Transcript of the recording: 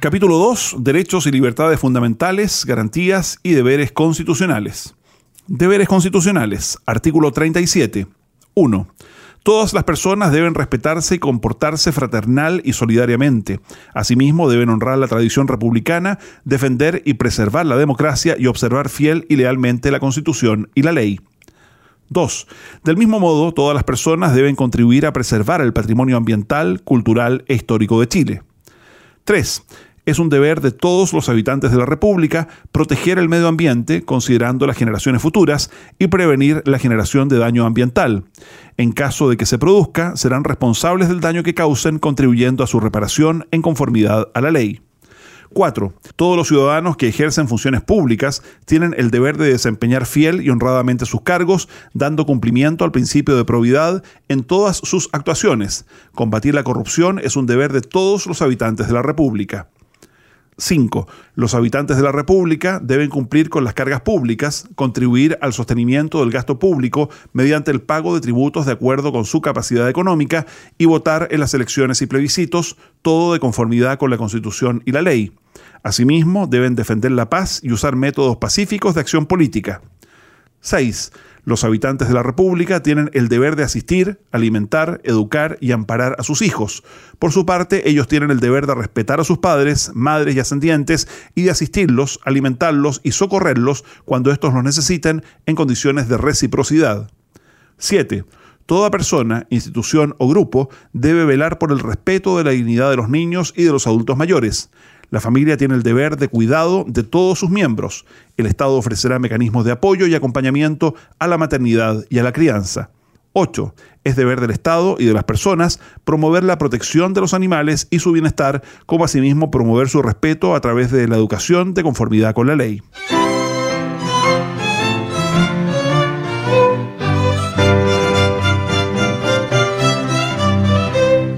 Capítulo 2. Derechos y libertades fundamentales, garantías y deberes constitucionales. Deberes constitucionales. Artículo 37. 1. Todas las personas deben respetarse y comportarse fraternal y solidariamente. Asimismo, deben honrar la tradición republicana, defender y preservar la democracia y observar fiel y lealmente la Constitución y la ley. 2. Del mismo modo, todas las personas deben contribuir a preservar el patrimonio ambiental, cultural e histórico de Chile. 3 es un deber de todos los habitantes de la República proteger el medio ambiente considerando las generaciones futuras y prevenir la generación de daño ambiental. En caso de que se produzca, serán responsables del daño que causen contribuyendo a su reparación en conformidad a la ley. 4. Todos los ciudadanos que ejercen funciones públicas tienen el deber de desempeñar fiel y honradamente sus cargos, dando cumplimiento al principio de probidad en todas sus actuaciones. Combatir la corrupción es un deber de todos los habitantes de la República. 5. Los habitantes de la República deben cumplir con las cargas públicas, contribuir al sostenimiento del gasto público mediante el pago de tributos de acuerdo con su capacidad económica y votar en las elecciones y plebiscitos, todo de conformidad con la Constitución y la ley. Asimismo, deben defender la paz y usar métodos pacíficos de acción política. 6. Los habitantes de la República tienen el deber de asistir, alimentar, educar y amparar a sus hijos. Por su parte, ellos tienen el deber de respetar a sus padres, madres y ascendientes y de asistirlos, alimentarlos y socorrerlos cuando estos los necesiten en condiciones de reciprocidad. 7. Toda persona, institución o grupo debe velar por el respeto de la dignidad de los niños y de los adultos mayores. La familia tiene el deber de cuidado de todos sus miembros. El Estado ofrecerá mecanismos de apoyo y acompañamiento a la maternidad y a la crianza. 8. Es deber del Estado y de las personas promover la protección de los animales y su bienestar, como asimismo promover su respeto a través de la educación de conformidad con la ley.